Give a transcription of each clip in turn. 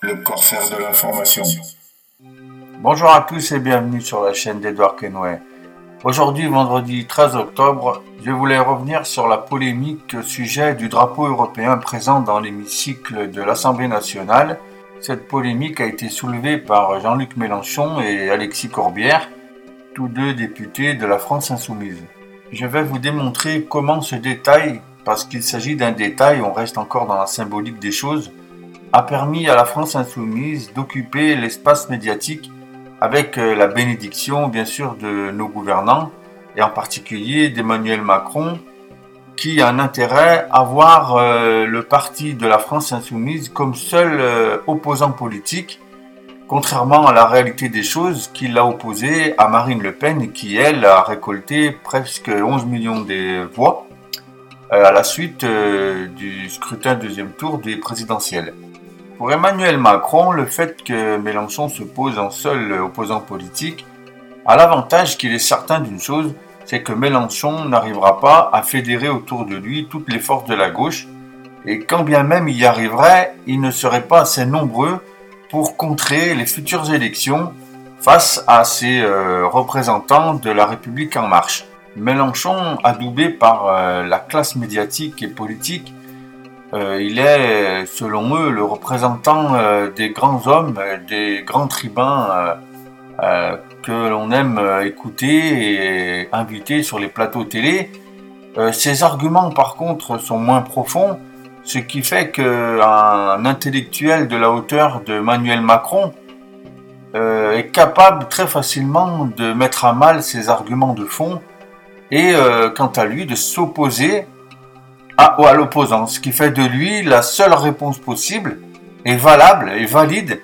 Le corsaire de l'information. Bonjour à tous et bienvenue sur la chaîne d'Edouard Kenway. Aujourd'hui, vendredi 13 octobre, je voulais revenir sur la polémique au sujet du drapeau européen présent dans l'hémicycle de l'Assemblée nationale. Cette polémique a été soulevée par Jean-Luc Mélenchon et Alexis Corbière, tous deux députés de la France insoumise. Je vais vous démontrer comment ce détail, parce qu'il s'agit d'un détail, on reste encore dans la symbolique des choses, a permis à la France insoumise d'occuper l'espace médiatique avec euh, la bénédiction bien sûr de nos gouvernants et en particulier d'Emmanuel Macron qui a un intérêt à voir euh, le parti de la France insoumise comme seul euh, opposant politique, contrairement à la réalité des choses qu'il a opposé à Marine Le Pen qui elle a récolté presque 11 millions de voix à la suite du scrutin deuxième tour des présidentielles. Pour Emmanuel Macron, le fait que Mélenchon se pose en seul opposant politique a l'avantage qu'il est certain d'une chose, c'est que Mélenchon n'arrivera pas à fédérer autour de lui toutes les forces de la gauche, et quand bien même il y arriverait, il ne serait pas assez nombreux pour contrer les futures élections face à ces euh, représentants de la République en marche. Mélenchon, adoubé par euh, la classe médiatique et politique, euh, il est, selon eux, le représentant euh, des grands hommes, euh, des grands tribuns que l'on aime écouter et inviter sur les plateaux télé. Ces arguments, par contre, sont moins profonds, ce qui fait qu'un intellectuel de la hauteur de Manuel Macron est capable très facilement de mettre à mal ces arguments de fond et, quant à lui, de s'opposer à, à l'opposant, ce qui fait de lui la seule réponse possible et valable et valide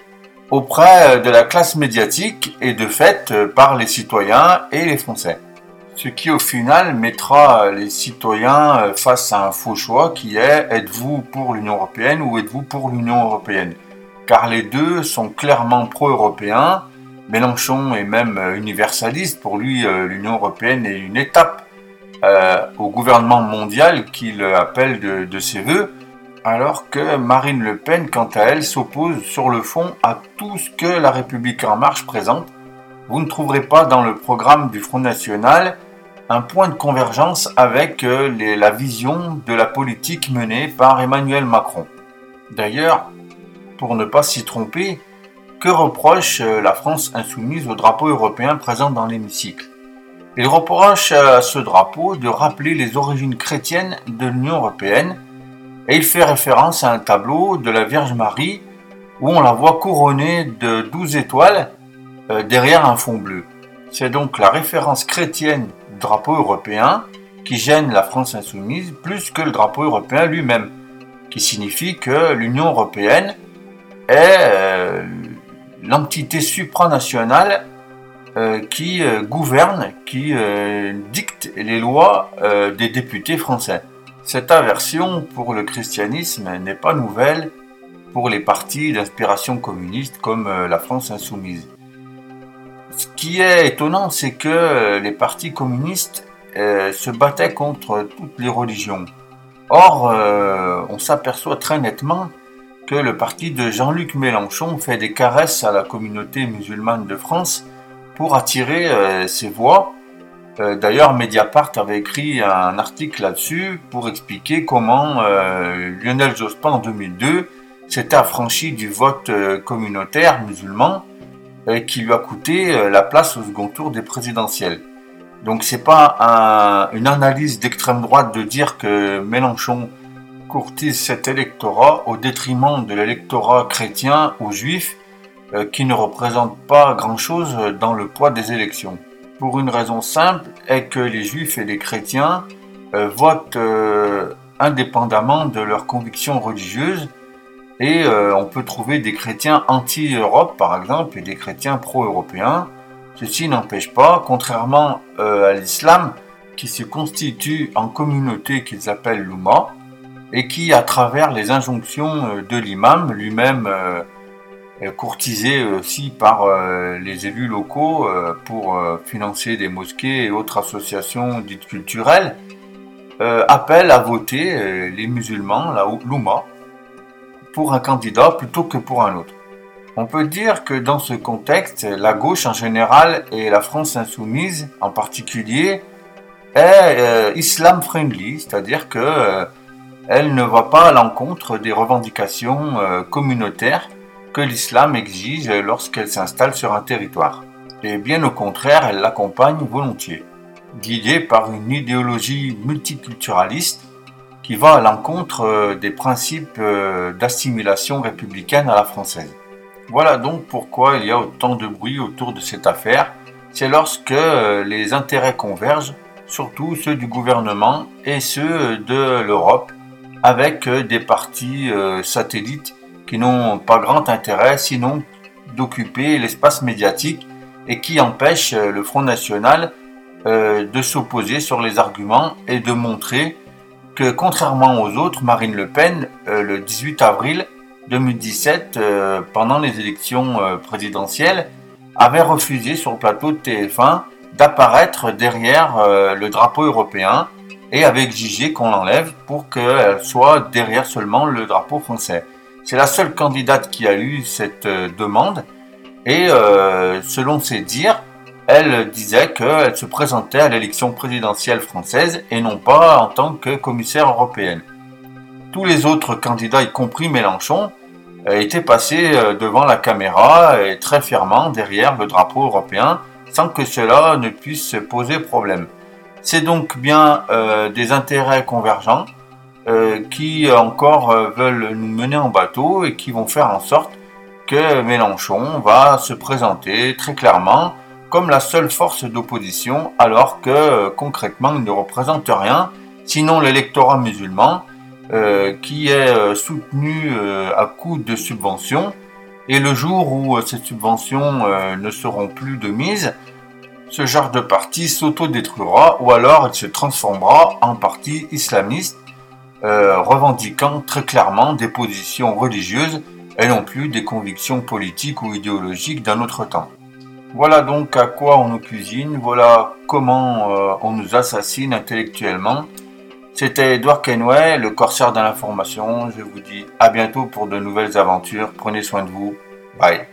auprès de la classe médiatique et de fait par les citoyens et les Français. Ce qui au final mettra les citoyens face à un faux choix qui est êtes-vous pour l'Union européenne ou êtes-vous pour l'Union européenne? Car les deux sont clairement pro-européens. Mélenchon est même universaliste. Pour lui, euh, l'Union européenne est une étape euh, au gouvernement mondial qu'il appelle de, ses voeux, alors que Marine Le Pen, quant à elle, s'oppose sur le fond à tout ce que la République en marche présente. Vous ne trouverez pas dans le programme du Front National un point de convergence avec euh, la vision de la politique menée par Emmanuel Macron. D'ailleurs, pour ne pas s'y tromper, que reproche euh, la France insoumise au drapeau européen présent dans l'hémicycle? Il reproche à ce drapeau de rappeler les origines chrétiennes de l'Union européenne et il fait référence à un tableau de la Vierge Marie où on la voit couronnée de douze étoiles euh, derrière un fond bleu. C'est donc la référence chrétienne du drapeau européen qui gêne la France insoumise plus que le drapeau européen lui-même, qui signifie que l'Union européenne est euh, l'entité supranationale qui euh, gouverne, qui euh, dicte les lois des députés français. Cette aversion pour le christianisme n'est pas nouvelle pour les partis d'inspiration communiste comme la France insoumise. Ce qui est étonnant, c'est que les partis communistes se battaient contre toutes les religions. Or, on s'aperçoit très nettement que le parti de Jean-Luc Mélenchon fait des caresses à la communauté musulmane de France pour attirer euh, ces voix. Euh, d'ailleurs, Mediapart avait écrit un article là-dessus pour expliquer comment euh, Lionel Jospin en 2002 s'était affranchi du vote communautaire musulman qui lui a coûté la place au second tour des présidentielles. Donc c'est pas une analyse d'extrême droite de dire que Mélenchon courtise cet électorat au détriment de l'électorat chrétien ou juif euh, qui ne représente pas grand-chose dans le poids des élections. Pour une raison simple est que les juifs et les chrétiens euh, votent euh, indépendamment de leurs convictions religieuses et on peut trouver des chrétiens anti-Europe par exemple et des chrétiens pro-européens. Ceci n'empêche pas, contrairement à l'islam, qui se constitue en communauté qu'ils appellent l'Oumma et qui, à travers les injonctions de l'imam, lui-même courtisé aussi par euh, les élus locaux euh, pour euh, financer des mosquées et autres associations dites culturelles, appelle à voter les musulmans, la l'Ouma, pour un candidat plutôt que pour un autre. On peut dire que dans ce contexte, la gauche en général et la France insoumise en particulier est euh, islam friendly, c'est-à-dire que euh, elle ne va pas à l'encontre des revendications euh, communautaires que l'islam exige lorsqu'elle s'installe sur un territoire. Et bien au contraire, elle l'accompagne volontiers, guidée par une idéologie multiculturaliste qui va à l'encontre des principes d'assimilation républicaine à la française. Voilà donc pourquoi il y a autant de bruit autour de cette affaire. C'est lorsque euh, les intérêts convergent, surtout ceux du gouvernement et ceux de l'Europe, avec euh, des partis euh, satellites qui n'ont pas grand intérêt sinon d'occuper l'espace médiatique et qui empêchent le Front National de s'opposer sur les arguments et de montrer que contrairement aux autres, Marine Le Pen, le 18 avril, 2017, euh, pendant les élections euh, présidentielles, avait refusé sur le plateau de TF1 d'apparaître derrière euh, le drapeau européen et avait exigé qu'on l'enlève pour qu'elle soit derrière seulement le drapeau français. C'est la seule candidate qui a eu cette demande et selon ses dires, elle disait qu'elle se présentait à l'élection présidentielle française et non pas en tant que commissaire européenne tous les autres candidats, y compris Mélenchon, euh, étaient passés euh, devant la caméra et très fièrement derrière le drapeau européen sans que cela ne puisse poser problème. C'est donc bien euh, des intérêts convergents qui encore veulent nous mener en bateau et qui vont faire en sorte que Mélenchon va se présenter très clairement comme la seule force d'opposition alors que concrètement il ne représente rien sinon l'électorat musulman euh, qui est euh, soutenu euh, à coup de subventions. Et le jour où ces subventions ne seront plus de mise, ce genre de parti s'autodétruira ou alors il se transformera en parti islamiste, revendiquant très clairement des positions religieuses et non plus des convictions politiques ou idéologiques d'un autre temps. Voilà donc à quoi on nous cuisine, voilà comment on nous assassine intellectuellement c'était Edouard Kenway, le corsaire de l'information. Je vous dis à bientôt pour de nouvelles aventures. Prenez soin de vous. Bye.